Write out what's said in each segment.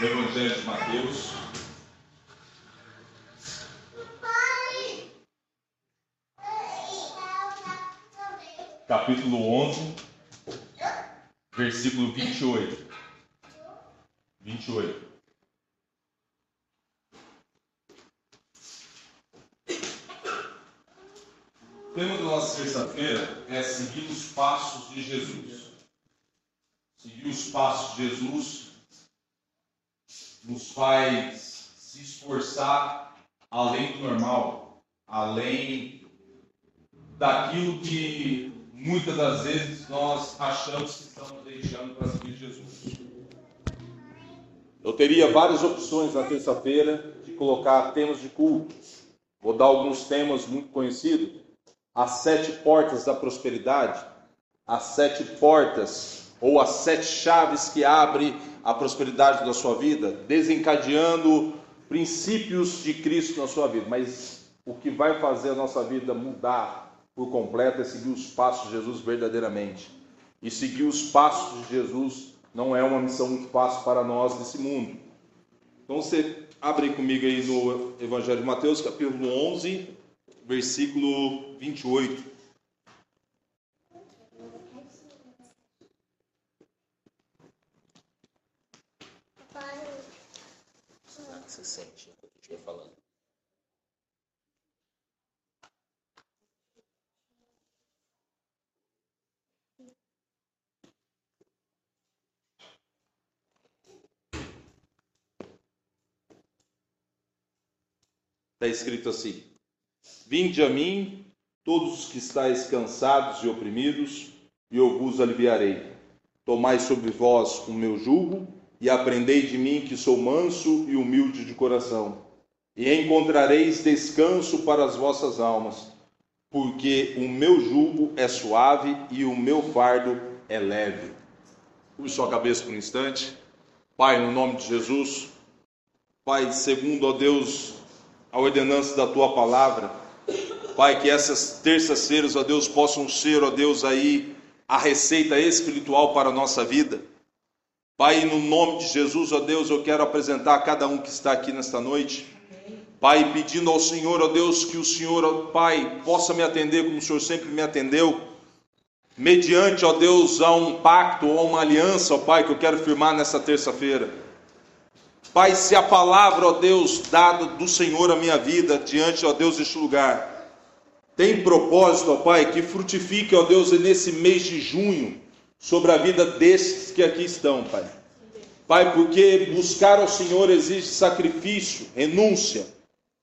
No Evangelho de Mateus. Capítulo 11, versículo 28. 28. O tema da nossa sexta-feira é seguir os passos de Jesus. Seguir os passos de Jesus nos faz se esforçar além do normal, além daquilo que muitas das vezes nós achamos que estamos deixando para seguir Jesus. Eu teria várias opções na terça-feira de colocar temas de culto. Vou dar alguns temas muito conhecidos as sete portas da prosperidade, as sete portas ou as sete chaves que abrem a prosperidade da sua vida, desencadeando princípios de Cristo na sua vida. Mas o que vai fazer a nossa vida mudar por completo é seguir os passos de Jesus verdadeiramente. E seguir os passos de Jesus não é uma missão muito fácil para nós nesse mundo. Então você abre comigo aí no Evangelho de Mateus, capítulo 11, versículo 28. Você sente enquanto eu estiver falando. Está escrito assim: Vinde a mim, todos os que estáis cansados e oprimidos, e eu vos aliviarei. Tomai sobre vós o meu jugo e aprendei de mim que sou manso e humilde de coração, e encontrareis descanso para as vossas almas, porque o meu jugo é suave e o meu fardo é leve. Curve sua cabeça por um instante. Pai, no nome de Jesus, Pai, segundo, ó Deus, a ordenança da tua palavra, Pai, que essas terças-feiras, ó Deus, possam ser, ó Deus, aí a receita espiritual para a nossa vida. Pai, no nome de Jesus, ó Deus, eu quero apresentar a cada um que está aqui nesta noite. Pai, pedindo ao Senhor, ó Deus, que o Senhor, ó Pai, possa me atender como o Senhor sempre me atendeu. Mediante, ó Deus, a um pacto ou uma aliança, ó Pai, que eu quero firmar nessa terça-feira. Pai, se a palavra, ó Deus, dada do Senhor à minha vida, diante, ó Deus, deste lugar, tem propósito, ó Pai, que frutifique, ó Deus, nesse mês de junho, sobre a vida desses que aqui estão, Pai. Pai, porque buscar ao Senhor exige sacrifício, renúncia.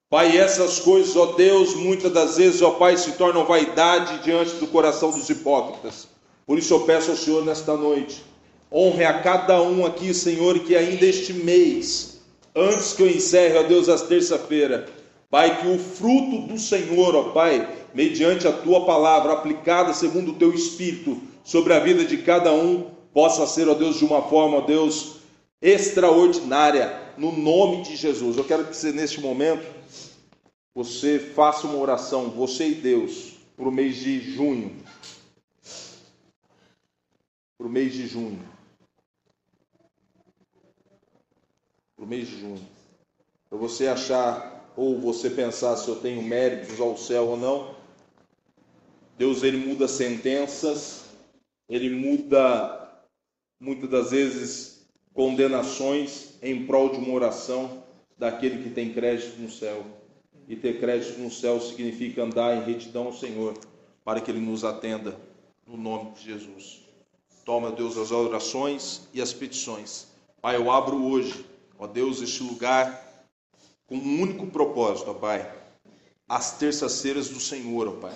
Pai, essas coisas, ó Deus, muitas das vezes, ó Pai, se tornam vaidade diante do coração dos hipócritas. Por isso eu peço ao Senhor nesta noite, honre a cada um aqui, Senhor, que ainda este mês, antes que eu encerre, ó Deus, as terça-feira, Pai, que o fruto do Senhor, ó Pai, mediante a tua palavra aplicada segundo o teu espírito sobre a vida de cada um, possa ser, ó Deus, de uma forma, ó Deus, extraordinária, no nome de Jesus. Eu quero que você, neste momento, você faça uma oração, você e Deus, para o mês de junho. Para o mês de junho. Para o mês de junho. Para você achar ou você pensar se eu tenho méritos ao céu ou não. Deus ele muda sentenças, ele muda muitas das vezes condenações em prol de uma oração daquele que tem crédito no céu. E ter crédito no céu significa andar em retidão ao Senhor, para que ele nos atenda no nome de Jesus. Toma, Deus, as orações e as petições. Pai, eu abro hoje, ó Deus, este lugar com um único propósito, ó Pai, as terças-feiras do Senhor, ó Pai.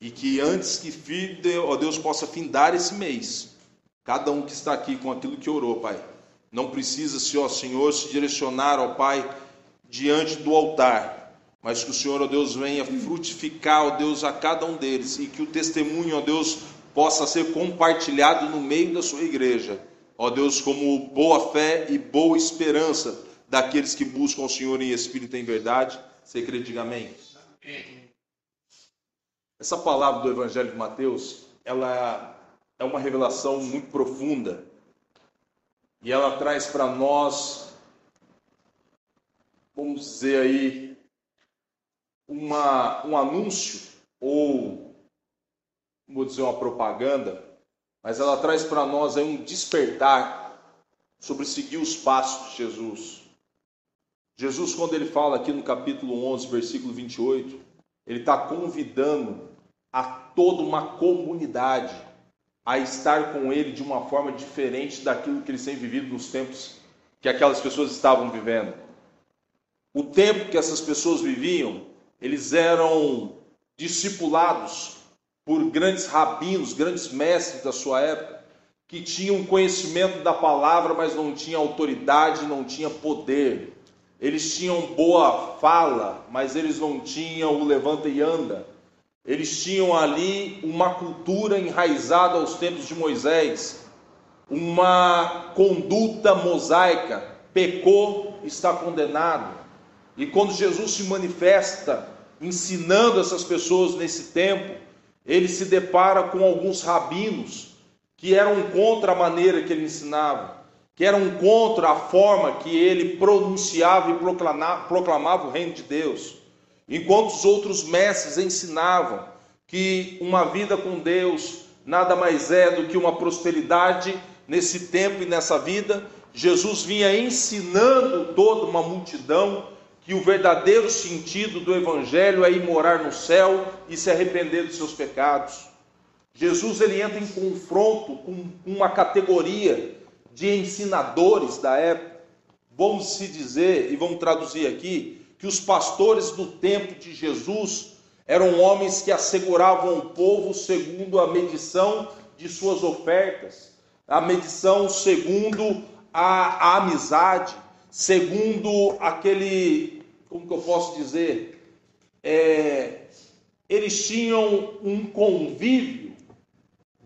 E que antes que, ó Deus, possa findar esse mês, cada um que está aqui com aquilo que orou, Pai, não precisa, se Senhor, se direcionar, ó Pai, diante do altar, mas que o Senhor, ó Deus, venha frutificar, ó Deus, a cada um deles e que o testemunho, ó Deus, possa ser compartilhado no meio da sua igreja, ó Deus, como boa fé e boa esperança daqueles que buscam o Senhor em espírito e em verdade. Você crê, diga amém. Essa palavra do Evangelho de Mateus, ela é uma revelação muito profunda e ela traz para nós, vamos dizer aí, uma, um anúncio ou, vou dizer, uma propaganda, mas ela traz para nós aí um despertar sobre seguir os passos de Jesus. Jesus, quando ele fala aqui no capítulo 11, versículo 28, ele está convidando a toda uma comunidade a estar com ele de uma forma diferente daquilo que eles têm vivido nos tempos que aquelas pessoas estavam vivendo. O tempo que essas pessoas viviam, eles eram discipulados por grandes rabinos, grandes mestres da sua época, que tinham conhecimento da palavra, mas não tinham autoridade, não tinham poder. Eles tinham boa fala, mas eles não tinham o levanta e anda. Eles tinham ali uma cultura enraizada aos tempos de Moisés, uma conduta mosaica. Pecou, está condenado. E quando Jesus se manifesta ensinando essas pessoas nesse tempo, ele se depara com alguns rabinos que eram contra a maneira que ele ensinava, que eram contra a forma que ele pronunciava e proclamava, proclamava o reino de Deus. Enquanto os outros mestres ensinavam que uma vida com Deus nada mais é do que uma prosperidade nesse tempo e nessa vida, Jesus vinha ensinando toda uma multidão que o verdadeiro sentido do evangelho é ir morar no céu e se arrepender dos seus pecados. Jesus ele entra em confronto com uma categoria de ensinadores da época. Vamos se dizer e vamos traduzir aqui que os pastores do tempo de Jesus eram homens que asseguravam o povo segundo a medição de suas ofertas, a medição segundo a, a amizade, segundo aquele, como que eu posso dizer, é, eles tinham um convívio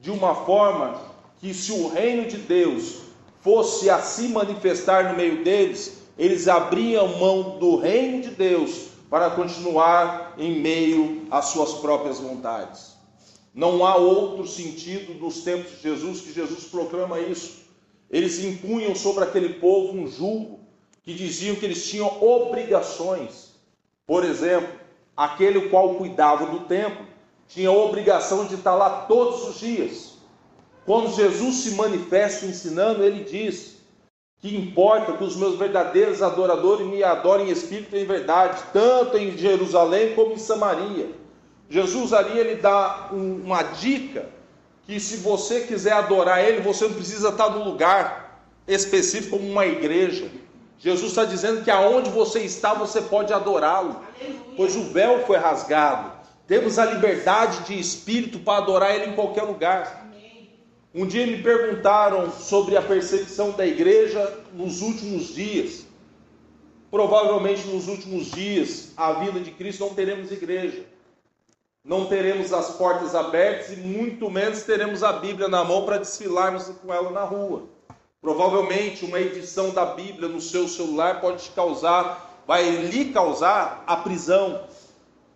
de uma forma que se o reino de Deus fosse a se manifestar no meio deles, eles abriam mão do reino de Deus para continuar em meio às suas próprias vontades. Não há outro sentido nos tempos de Jesus que Jesus proclama isso. Eles impunham sobre aquele povo um julgo que diziam que eles tinham obrigações. Por exemplo, aquele qual cuidava do templo tinha a obrigação de estar lá todos os dias. Quando Jesus se manifesta ensinando, ele diz: que importa que os meus verdadeiros adoradores me adorem em espírito e em verdade, tanto em Jerusalém como em Samaria. Jesus ali ele dá uma dica que se você quiser adorar ele, você não precisa estar no lugar específico como uma igreja. Jesus está dizendo que aonde você está, você pode adorá-lo, pois o véu foi rasgado. Temos a liberdade de espírito para adorar ele em qualquer lugar. Um dia me perguntaram sobre a perseguição da igreja nos últimos dias. Provavelmente nos últimos dias, a vida de Cristo não teremos igreja. Não teremos as portas abertas e muito menos teremos a Bíblia na mão para desfilarmos com ela na rua. Provavelmente uma edição da Bíblia no seu celular pode te causar, vai lhe causar a prisão,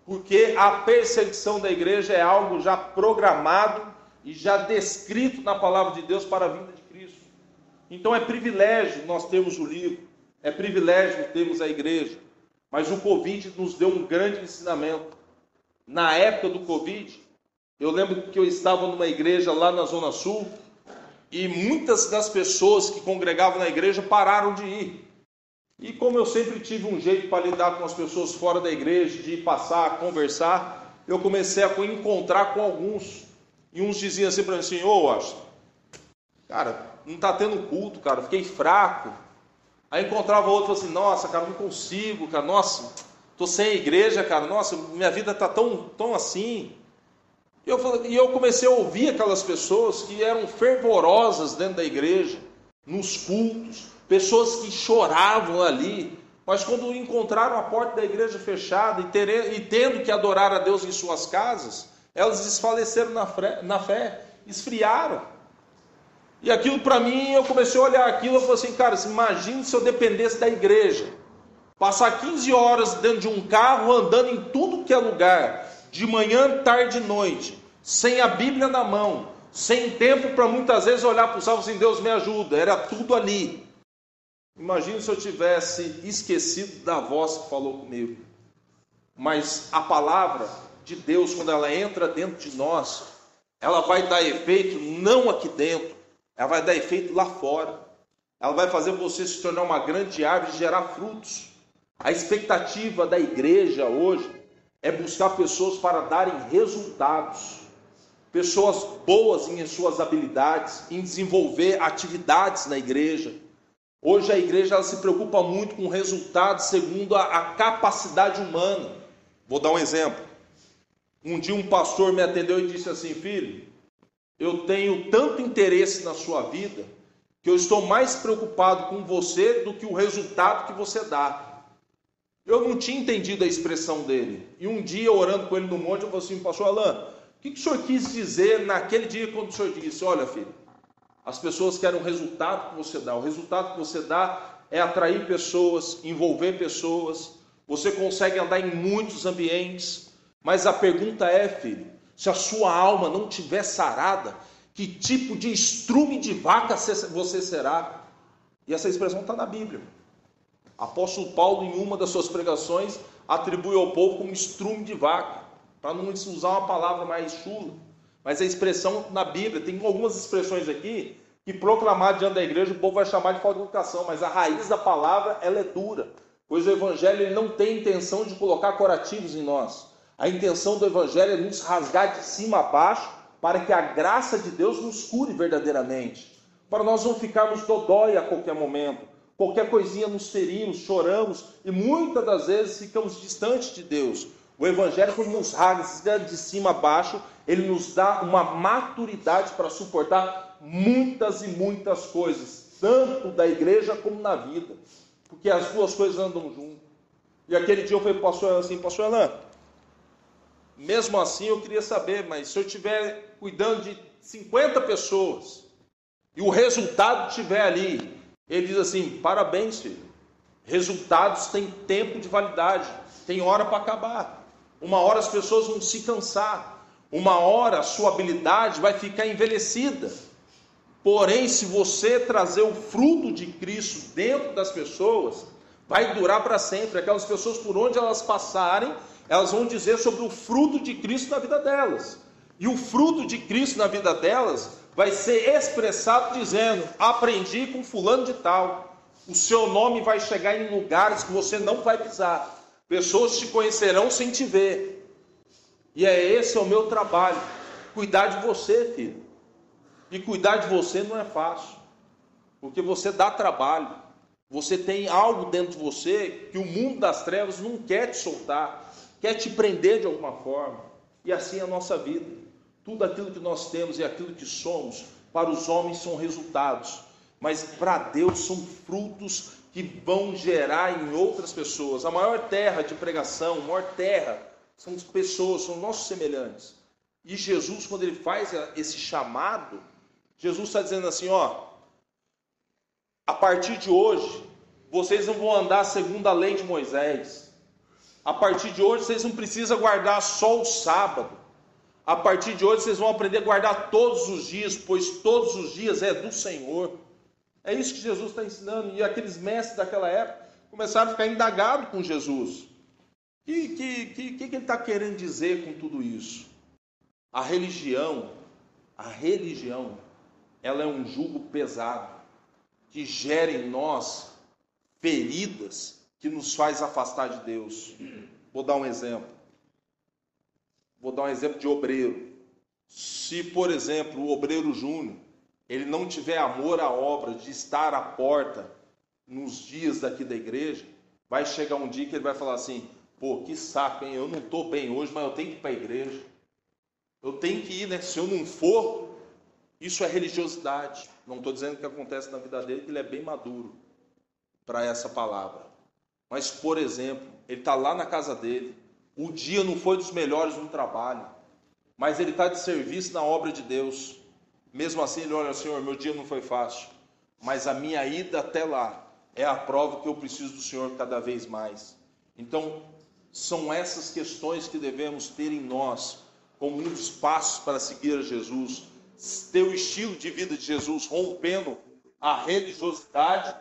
porque a perseguição da igreja é algo já programado e já descrito na palavra de Deus para a vinda de Cristo. Então é privilégio nós termos o livro, é privilégio termos a igreja, mas o Covid nos deu um grande ensinamento. Na época do Covid, eu lembro que eu estava numa igreja lá na Zona Sul e muitas das pessoas que congregavam na igreja pararam de ir. E como eu sempre tive um jeito para lidar com as pessoas fora da igreja, de passar, conversar, eu comecei a encontrar com alguns. E uns diziam assim para mim assim, ô oh, cara, não está tendo culto, cara, fiquei fraco. Aí encontrava outro assim, nossa, cara, não consigo, cara, nossa, tô sem igreja, cara, nossa, minha vida está tão, tão assim. E eu, e eu comecei a ouvir aquelas pessoas que eram fervorosas dentro da igreja, nos cultos, pessoas que choravam ali, mas quando encontraram a porta da igreja fechada e, ter, e tendo que adorar a Deus em suas casas, elas desfaleceram na fé, na fé esfriaram. E aquilo para mim, eu comecei a olhar aquilo e falei assim, cara, imagine se eu dependesse da igreja. Passar 15 horas dentro de um carro, andando em tudo que é lugar, de manhã, tarde e noite, sem a Bíblia na mão, sem tempo para muitas vezes olhar para o salmo assim, Deus me ajuda, era tudo ali. Imagine se eu tivesse esquecido da voz que falou comigo. Mas a palavra de Deus, quando ela entra dentro de nós, ela vai dar efeito não aqui dentro, ela vai dar efeito lá fora. Ela vai fazer você se tornar uma grande árvore e gerar frutos. A expectativa da igreja hoje é buscar pessoas para darem resultados, pessoas boas em suas habilidades, em desenvolver atividades na igreja. Hoje a igreja se preocupa muito com resultados segundo a, a capacidade humana. Vou dar um exemplo. Um dia um pastor me atendeu e disse assim: Filho, eu tenho tanto interesse na sua vida que eu estou mais preocupado com você do que o resultado que você dá. Eu não tinha entendido a expressão dele. E um dia, orando com ele no monte, eu falei assim, pastor Alain, o que, o senhor quis dizer naquele dia quando o senhor disse, olha filho, as pessoas querem o resultado que você dá. O resultado que você dá é atrair pessoas, envolver pessoas. Você consegue andar em muitos ambientes. Mas a pergunta é, filho, se a sua alma não tiver sarada, que tipo de estrume de vaca você será? E essa expressão está na Bíblia. Apóstolo Paulo, em uma das suas pregações, atribui ao povo como estrume de vaca, para não usar uma palavra mais chula. Mas a expressão na Bíblia, tem algumas expressões aqui que proclamar diante da igreja o povo vai chamar de falta de educação, mas a raiz da palavra ela é dura, pois o evangelho ele não tem intenção de colocar curativos em nós. A intenção do evangelho é nos rasgar de cima a baixo para que a graça de Deus nos cure verdadeiramente, para nós não ficarmos dodói a qualquer momento, Qualquer coisinha nos ferimos, choramos e muitas das vezes ficamos distantes de Deus. O Evangelho, quando nos rasga de cima a baixo, ele nos dá uma maturidade para suportar muitas e muitas coisas, tanto da igreja como na vida, porque as duas coisas andam juntas. E aquele dia eu falei para o pastor assim, pastor Alain, mesmo assim eu queria saber, mas se eu estiver cuidando de 50 pessoas e o resultado estiver ali, ele diz assim: parabéns, filho. Resultados têm tempo de validade, tem hora para acabar. Uma hora as pessoas vão se cansar, uma hora a sua habilidade vai ficar envelhecida. Porém, se você trazer o fruto de Cristo dentro das pessoas, vai durar para sempre. Aquelas pessoas, por onde elas passarem, elas vão dizer sobre o fruto de Cristo na vida delas. E o fruto de Cristo na vida delas vai ser expressado dizendo: aprendi com fulano de tal. O seu nome vai chegar em lugares que você não vai pisar. Pessoas te conhecerão sem te ver. E é esse é o meu trabalho. Cuidar de você, filho. E cuidar de você não é fácil. Porque você dá trabalho. Você tem algo dentro de você que o mundo das trevas não quer te soltar, quer te prender de alguma forma. E assim é a nossa vida. Tudo aquilo que nós temos e aquilo que somos, para os homens são resultados, mas para Deus são frutos que vão gerar em outras pessoas. A maior terra de pregação, a maior terra, são as pessoas, são nossos semelhantes. E Jesus, quando ele faz esse chamado, Jesus está dizendo assim: ó, a partir de hoje, vocês não vão andar segundo a lei de Moisés. A partir de hoje, vocês não precisam guardar só o sábado. A partir de hoje vocês vão aprender a guardar todos os dias, pois todos os dias é do Senhor. É isso que Jesus está ensinando. E aqueles mestres daquela época começaram a ficar indagados com Jesus. O que, que, que, que ele está querendo dizer com tudo isso? A religião, a religião, ela é um jugo pesado que gera em nós feridas que nos faz afastar de Deus. Vou dar um exemplo. Vou dar um exemplo de obreiro. Se, por exemplo, o obreiro júnior, ele não tiver amor à obra de estar à porta nos dias daqui da igreja, vai chegar um dia que ele vai falar assim: pô, que saco, hein? Eu não estou bem hoje, mas eu tenho que ir para a igreja. Eu tenho que ir, né? Se eu não for, isso é religiosidade. Não estou dizendo que acontece na vida dele, que ele é bem maduro para essa palavra. Mas, por exemplo, ele está lá na casa dele, o dia não foi dos melhores no trabalho, mas ele está de serviço na obra de Deus. Mesmo assim, ele olha, Senhor, meu dia não foi fácil, mas a minha ida até lá é a prova que eu preciso do Senhor cada vez mais. Então, são essas questões que devemos ter em nós como um dos passos para seguir a Jesus. ter o estilo de vida de Jesus, rompendo a religiosidade,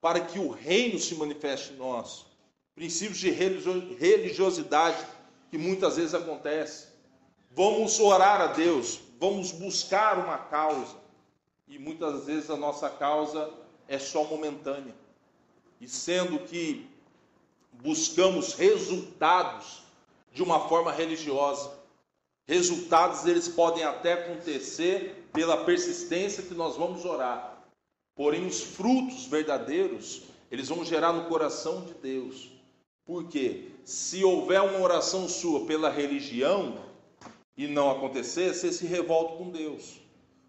para que o reino se manifeste em nós. Princípios de religiosidade que muitas vezes acontece. Vamos orar a Deus, vamos buscar uma causa, e muitas vezes a nossa causa é só momentânea. E sendo que buscamos resultados de uma forma religiosa, resultados eles podem até acontecer pela persistência que nós vamos orar. Porém, os frutos verdadeiros, eles vão gerar no coração de Deus. Porque se houver uma oração sua pela religião e não acontecer, você se revolta com Deus.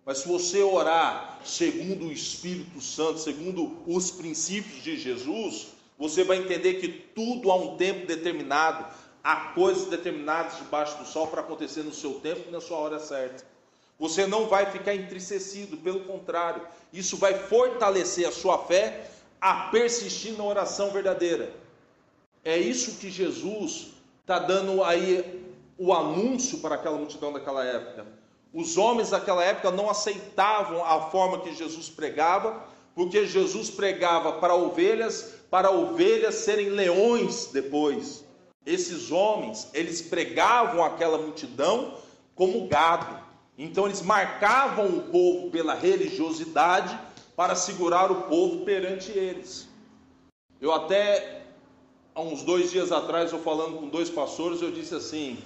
Mas se você orar segundo o Espírito Santo, segundo os princípios de Jesus, você vai entender que tudo há um tempo determinado, há coisas determinadas debaixo do sol para acontecer no seu tempo e na sua hora certa. Você não vai ficar entristecido, pelo contrário, isso vai fortalecer a sua fé a persistir na oração verdadeira. É isso que Jesus está dando aí o anúncio para aquela multidão daquela época. Os homens daquela época não aceitavam a forma que Jesus pregava, porque Jesus pregava para ovelhas, para ovelhas serem leões depois. Esses homens, eles pregavam aquela multidão como gado. Então eles marcavam o povo pela religiosidade para segurar o povo perante eles. Eu até há uns dois dias atrás, eu falando com dois pastores, eu disse assim: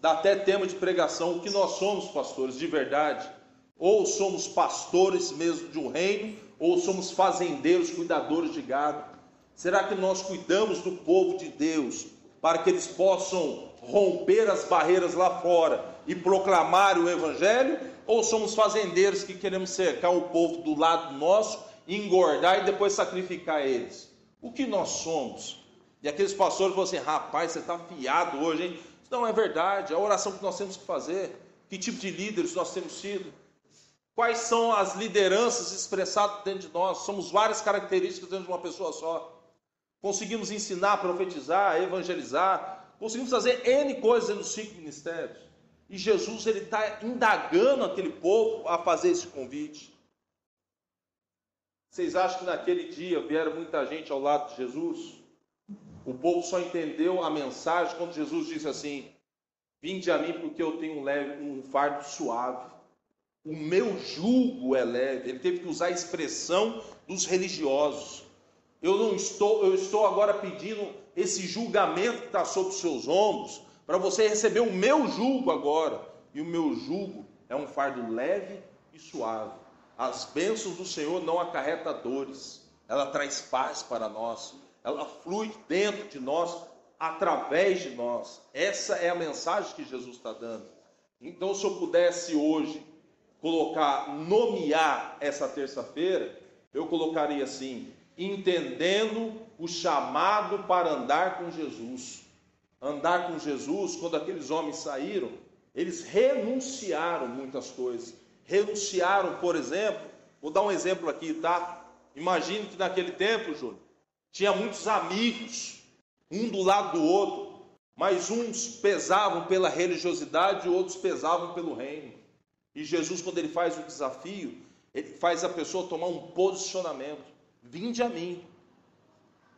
dá até tema de pregação, o que nós somos pastores de verdade. Ou somos pastores mesmo de um reino, ou somos fazendeiros, cuidadores de gado. Será que nós cuidamos do povo de Deus para que eles possam romper as barreiras lá fora e proclamar o evangelho? Ou somos fazendeiros que queremos cercar o povo do lado nosso, engordar e depois sacrificar eles? O que nós somos? E aqueles pastores falam assim: rapaz, você está fiado hoje, hein? Não é verdade. A oração que nós temos que fazer. Que tipo de líderes nós temos sido? Quais são as lideranças expressadas dentro de nós? Somos várias características dentro de uma pessoa só. Conseguimos ensinar, profetizar, evangelizar. Conseguimos fazer N coisas dos cinco ministérios. E Jesus ele está indagando aquele povo a fazer esse convite. Vocês acham que naquele dia vieram muita gente ao lado de Jesus? O povo só entendeu a mensagem quando Jesus disse assim: Vinde a mim porque eu tenho um, leve, um fardo suave. O meu jugo é leve. Ele teve que usar a expressão dos religiosos. Eu não estou, eu estou agora pedindo esse julgamento que está sobre os seus ombros para você receber o meu jugo agora. E o meu jugo é um fardo leve e suave. As bênçãos do Senhor não acarreta dores, ela traz paz para nós ela flui dentro de nós, através de nós. Essa é a mensagem que Jesus está dando. Então, se eu pudesse hoje colocar, nomear essa terça-feira, eu colocaria assim: entendendo o chamado para andar com Jesus. Andar com Jesus, quando aqueles homens saíram, eles renunciaram muitas coisas. Renunciaram, por exemplo, vou dar um exemplo aqui, tá? Imagine que naquele tempo, Júnior, tinha muitos amigos, um do lado do outro, mas uns pesavam pela religiosidade e outros pesavam pelo reino. E Jesus, quando ele faz o desafio, ele faz a pessoa tomar um posicionamento: vinde a mim.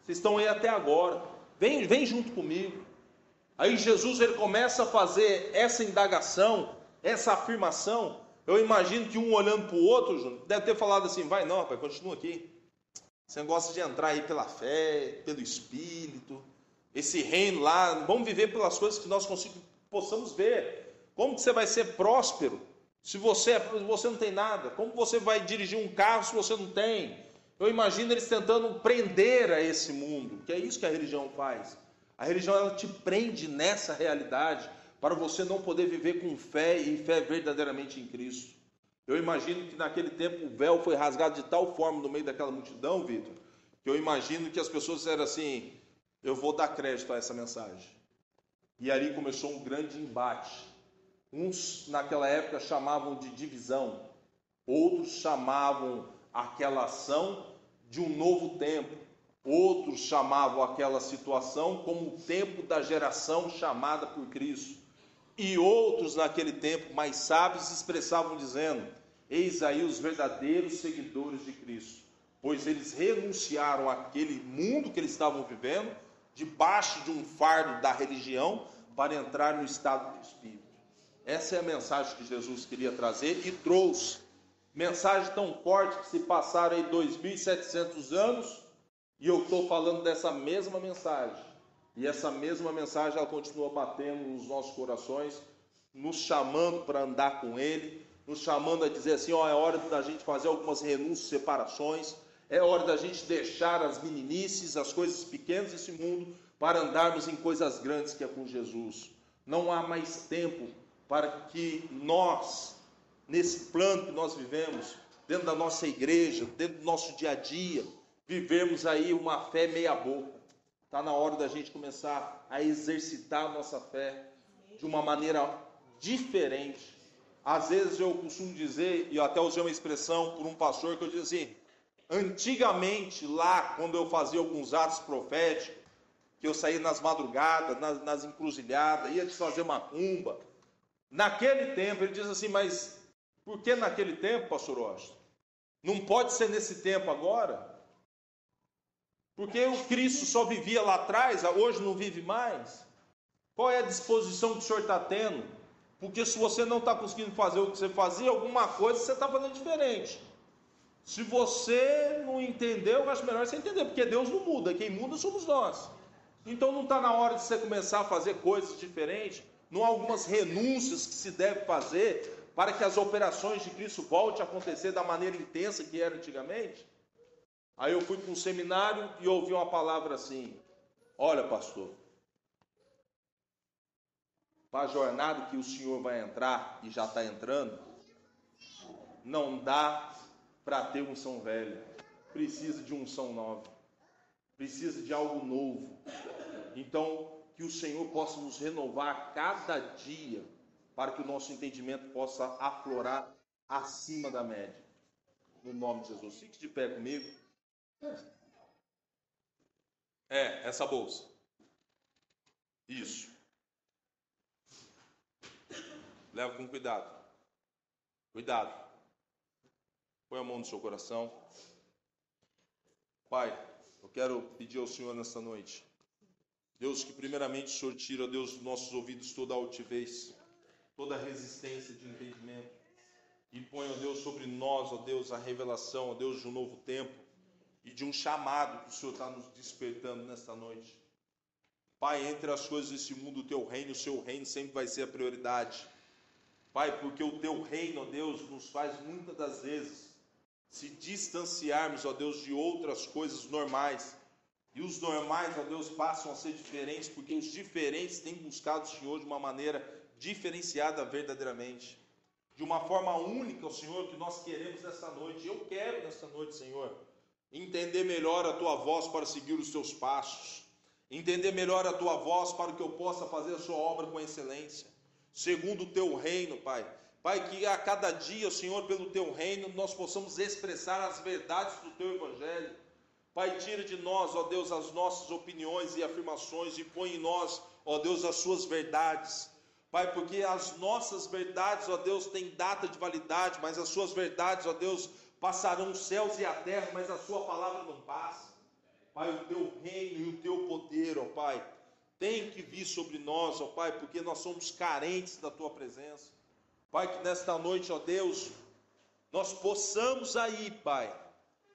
Vocês estão aí até agora, vem, vem junto comigo. Aí Jesus ele começa a fazer essa indagação, essa afirmação. Eu imagino que um olhando para o outro, deve ter falado assim: vai não, rapaz, continua aqui. Você gosta de entrar aí pela fé, pelo Espírito, esse reino lá. Vamos viver pelas coisas que nós possamos ver. Como que você vai ser próspero se você, é, você não tem nada? Como você vai dirigir um carro se você não tem? Eu imagino eles tentando prender a esse mundo, que é isso que a religião faz. A religião ela te prende nessa realidade para você não poder viver com fé e fé verdadeiramente em Cristo. Eu imagino que naquele tempo o véu foi rasgado de tal forma no meio daquela multidão, Vitor, que eu imagino que as pessoas disseram assim: eu vou dar crédito a essa mensagem. E ali começou um grande embate. Uns naquela época chamavam de divisão, outros chamavam aquela ação de um novo tempo, outros chamavam aquela situação como o tempo da geração chamada por Cristo. E outros naquele tempo, mais sábios, expressavam dizendo: Eis aí os verdadeiros seguidores de Cristo, pois eles renunciaram àquele mundo que eles estavam vivendo, debaixo de um fardo da religião, para entrar no estado do Espírito. Essa é a mensagem que Jesus queria trazer e trouxe. Mensagem tão forte que se passaram aí 2.700 anos e eu estou falando dessa mesma mensagem. E essa mesma mensagem ela continua batendo nos nossos corações, nos chamando para andar com Ele, nos chamando a dizer assim: ó, é hora da gente fazer algumas renúncias, separações, é hora da gente deixar as meninices, as coisas pequenas desse mundo, para andarmos em coisas grandes que é com Jesus. Não há mais tempo para que nós, nesse plano que nós vivemos, dentro da nossa igreja, dentro do nosso dia a dia, vivemos aí uma fé meia boca. Está na hora da gente começar a exercitar a nossa fé de uma maneira diferente. Às vezes eu costumo dizer, e até usei uma expressão por um pastor que eu dizia assim: antigamente, lá, quando eu fazia alguns atos proféticos, que eu saía nas madrugadas, nas, nas encruzilhadas, ia desfazer macumba. Naquele tempo, ele diz assim, mas por que naquele tempo, pastor Washington? Não pode ser nesse tempo agora? Porque o Cristo só vivia lá atrás, hoje não vive mais. Qual é a disposição que o senhor está tendo? Porque se você não está conseguindo fazer o que você fazia, alguma coisa você está fazendo diferente. Se você não entendeu, eu acho melhor você entender, porque Deus não muda, quem muda somos nós. Então não está na hora de você começar a fazer coisas diferentes, não há algumas renúncias que se deve fazer para que as operações de Cristo voltem a acontecer da maneira intensa que era antigamente? Aí eu fui para um seminário e ouvi uma palavra assim: Olha, pastor, para a jornada que o senhor vai entrar e já está entrando, não dá para ter um São Velho, precisa de um São Nova, precisa de algo novo. Então, que o Senhor possa nos renovar cada dia, para que o nosso entendimento possa aflorar acima da média. No nome de Jesus. Fique de pé comigo. É, essa bolsa. Isso. Leva com cuidado. Cuidado. Põe a mão no seu coração. Pai, eu quero pedir ao Senhor nesta noite. Deus, que primeiramente o Senhor tira, Deus, dos nossos ouvidos toda a altivez, toda resistência de entendimento. E põe, Deus, sobre nós, ó Deus, a revelação, ó Deus, de um novo tempo e de um chamado que o Senhor está nos despertando nesta noite. Pai, entre as coisas desse mundo, o teu reino, o seu reino sempre vai ser a prioridade. Pai, porque o teu reino, ó Deus, nos faz muitas das vezes se distanciarmos, ó Deus, de outras coisas normais. E os normais, ó Deus, passam a ser diferentes, porque os diferentes têm buscado o Senhor de uma maneira diferenciada verdadeiramente. De uma forma única, o Senhor, que nós queremos nesta noite. Eu quero nesta noite, Senhor entender melhor a tua voz para seguir os teus passos, entender melhor a tua voz para que eu possa fazer a sua obra com excelência, segundo o teu reino, Pai. Pai, que a cada dia, Senhor, pelo teu reino, nós possamos expressar as verdades do teu evangelho. Pai, tira de nós, ó Deus, as nossas opiniões e afirmações e põe em nós, ó Deus, as suas verdades. Pai, porque as nossas verdades, ó Deus, têm data de validade, mas as suas verdades, ó Deus, Passarão os céus e a terra, mas a sua palavra não passa. Pai, o teu reino e o teu poder, ó Pai, tem que vir sobre nós, ó Pai, porque nós somos carentes da tua presença. Pai, que nesta noite, ó Deus, nós possamos aí, Pai,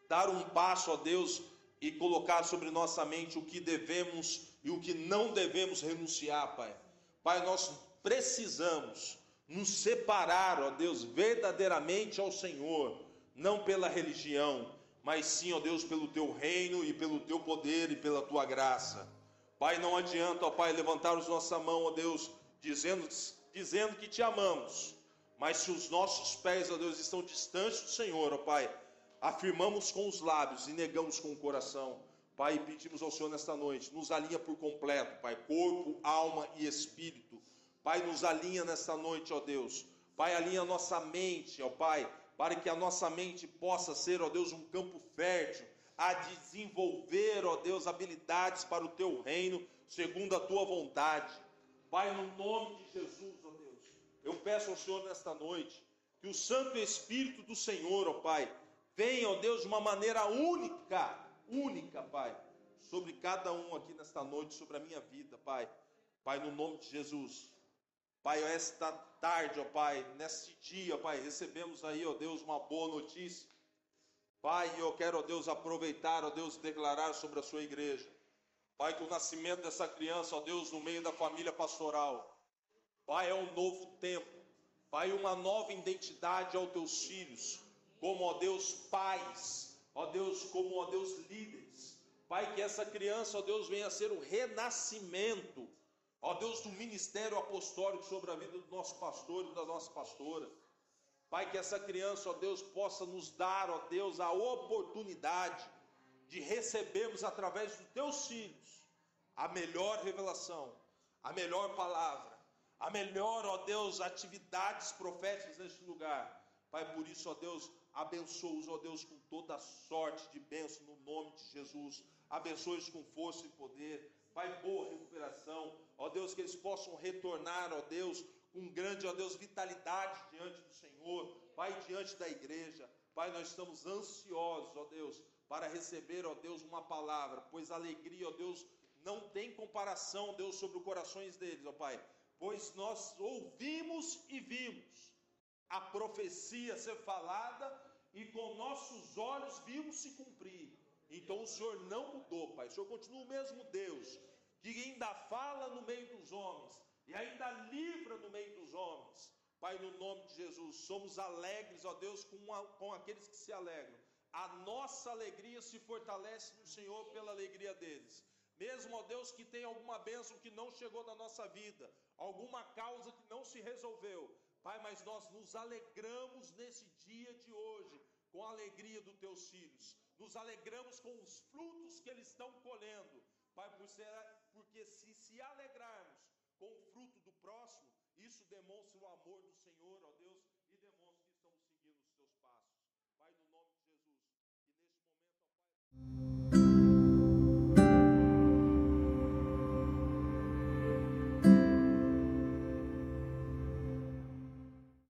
dar um passo, ó Deus, e colocar sobre nossa mente o que devemos e o que não devemos renunciar, Pai. Pai, nós precisamos nos separar, ó Deus, verdadeiramente ao Senhor não pela religião, mas sim, ó Deus, pelo teu reino e pelo teu poder e pela tua graça. Pai, não adianta, ó Pai, levantarmos nossa mão, ó Deus, dizendo, dizendo que te amamos, mas se os nossos pés, ó Deus, estão distantes do Senhor, ó Pai, afirmamos com os lábios e negamos com o coração. Pai, pedimos ao Senhor nesta noite, nos alinha por completo, Pai, corpo, alma e espírito. Pai, nos alinha nesta noite, ó Deus. Pai, alinha nossa mente, ó Pai, para que a nossa mente possa ser, ó Deus, um campo fértil, a desenvolver, ó Deus, habilidades para o teu reino, segundo a tua vontade. Pai, no nome de Jesus, ó Eu peço ao Senhor nesta noite que o Santo Espírito do Senhor, ó Pai, venha, ó Deus, de uma maneira única, única, Pai, sobre cada um aqui nesta noite, sobre a minha vida, Pai. Pai, no nome de Jesus. Pai, esta tarde, ó Pai, neste dia, Pai, recebemos aí, ó Deus, uma boa notícia. Pai, eu quero, ó Deus, aproveitar, ó Deus, declarar sobre a sua igreja. Pai, que o nascimento dessa criança, ó Deus, no meio da família pastoral. Pai, é um novo tempo. Pai, uma nova identidade aos teus filhos, como, ó Deus, pais, ó Deus, como, ó Deus, líderes. Pai, que essa criança, ó Deus, venha a ser o renascimento, ó Deus, do ministério apostólico sobre a vida do nosso pastor e da nossa pastora. Pai, que essa criança, ó Deus, possa nos dar, ó Deus, a oportunidade de recebermos através dos teus filhos a melhor revelação, a melhor palavra, a melhor, ó Deus, atividades proféticas neste lugar. Pai, por isso, ó Deus, abençoa-os, ó Deus, com toda sorte de bênção no nome de Jesus. Abençoe-os com força e poder. Pai, boa recuperação. Ó Deus, que eles possam retornar, ó Deus, com grande, ó Deus, vitalidade diante do Senhor. Pai, diante da igreja. Pai, nós estamos ansiosos, ó Deus, para receber, ó Deus, uma palavra, pois a alegria, ó Deus, não tem comparação, Deus, sobre os corações deles, ó Pai pois nós ouvimos e vimos a profecia ser falada e com nossos olhos vimos se cumprir. Então o Senhor não mudou, Pai. O Senhor continua o mesmo Deus, que ainda fala no meio dos homens e ainda livra no meio dos homens. Pai, no nome de Jesus, somos alegres, ó Deus, com, a, com aqueles que se alegram. A nossa alegria se fortalece no Senhor pela alegria deles. Mesmo, ó Deus, que tem alguma bênção que não chegou na nossa vida, alguma causa que não se resolveu. Pai, mas nós nos alegramos nesse dia de hoje com a alegria dos teus filhos. Nos alegramos com os frutos que eles estão colhendo. Pai, porque se se alegrarmos com o fruto do próximo, isso demonstra o amor do